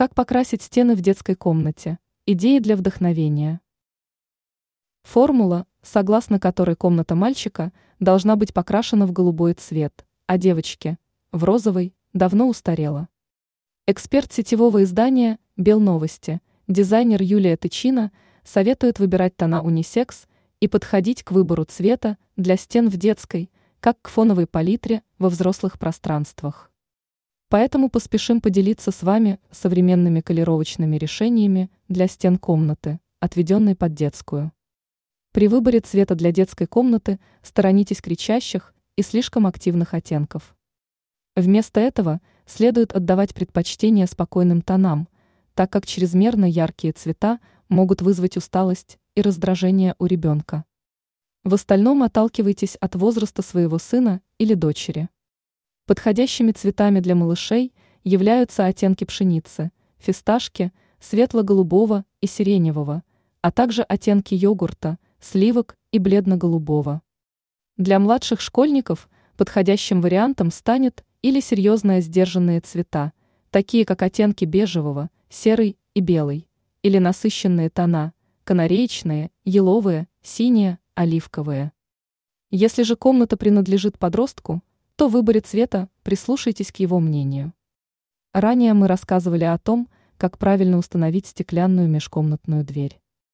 Как покрасить стены в детской комнате? Идеи для вдохновения. Формула, согласно которой комната мальчика должна быть покрашена в голубой цвет, а девочки – в розовый, давно устарела. Эксперт сетевого издания «Белновости», дизайнер Юлия Тычина советует выбирать тона унисекс и подходить к выбору цвета для стен в детской, как к фоновой палитре во взрослых пространствах. Поэтому поспешим поделиться с вами современными колеровочными решениями для стен комнаты, отведенной под детскую. При выборе цвета для детской комнаты сторонитесь кричащих и слишком активных оттенков. Вместо этого следует отдавать предпочтение спокойным тонам, так как чрезмерно яркие цвета могут вызвать усталость и раздражение у ребенка. В остальном отталкивайтесь от возраста своего сына или дочери. Подходящими цветами для малышей являются оттенки пшеницы, фисташки, светло-голубого и сиреневого, а также оттенки йогурта – сливок и бледно-голубого. Для младших школьников подходящим вариантом станет или серьезные сдержанные цвета, такие как оттенки бежевого, серый и белый, или насыщенные тона, канареечные, еловые, синие, оливковые. Если же комната принадлежит подростку, то в выборе цвета прислушайтесь к его мнению. Ранее мы рассказывали о том, как правильно установить стеклянную межкомнатную дверь.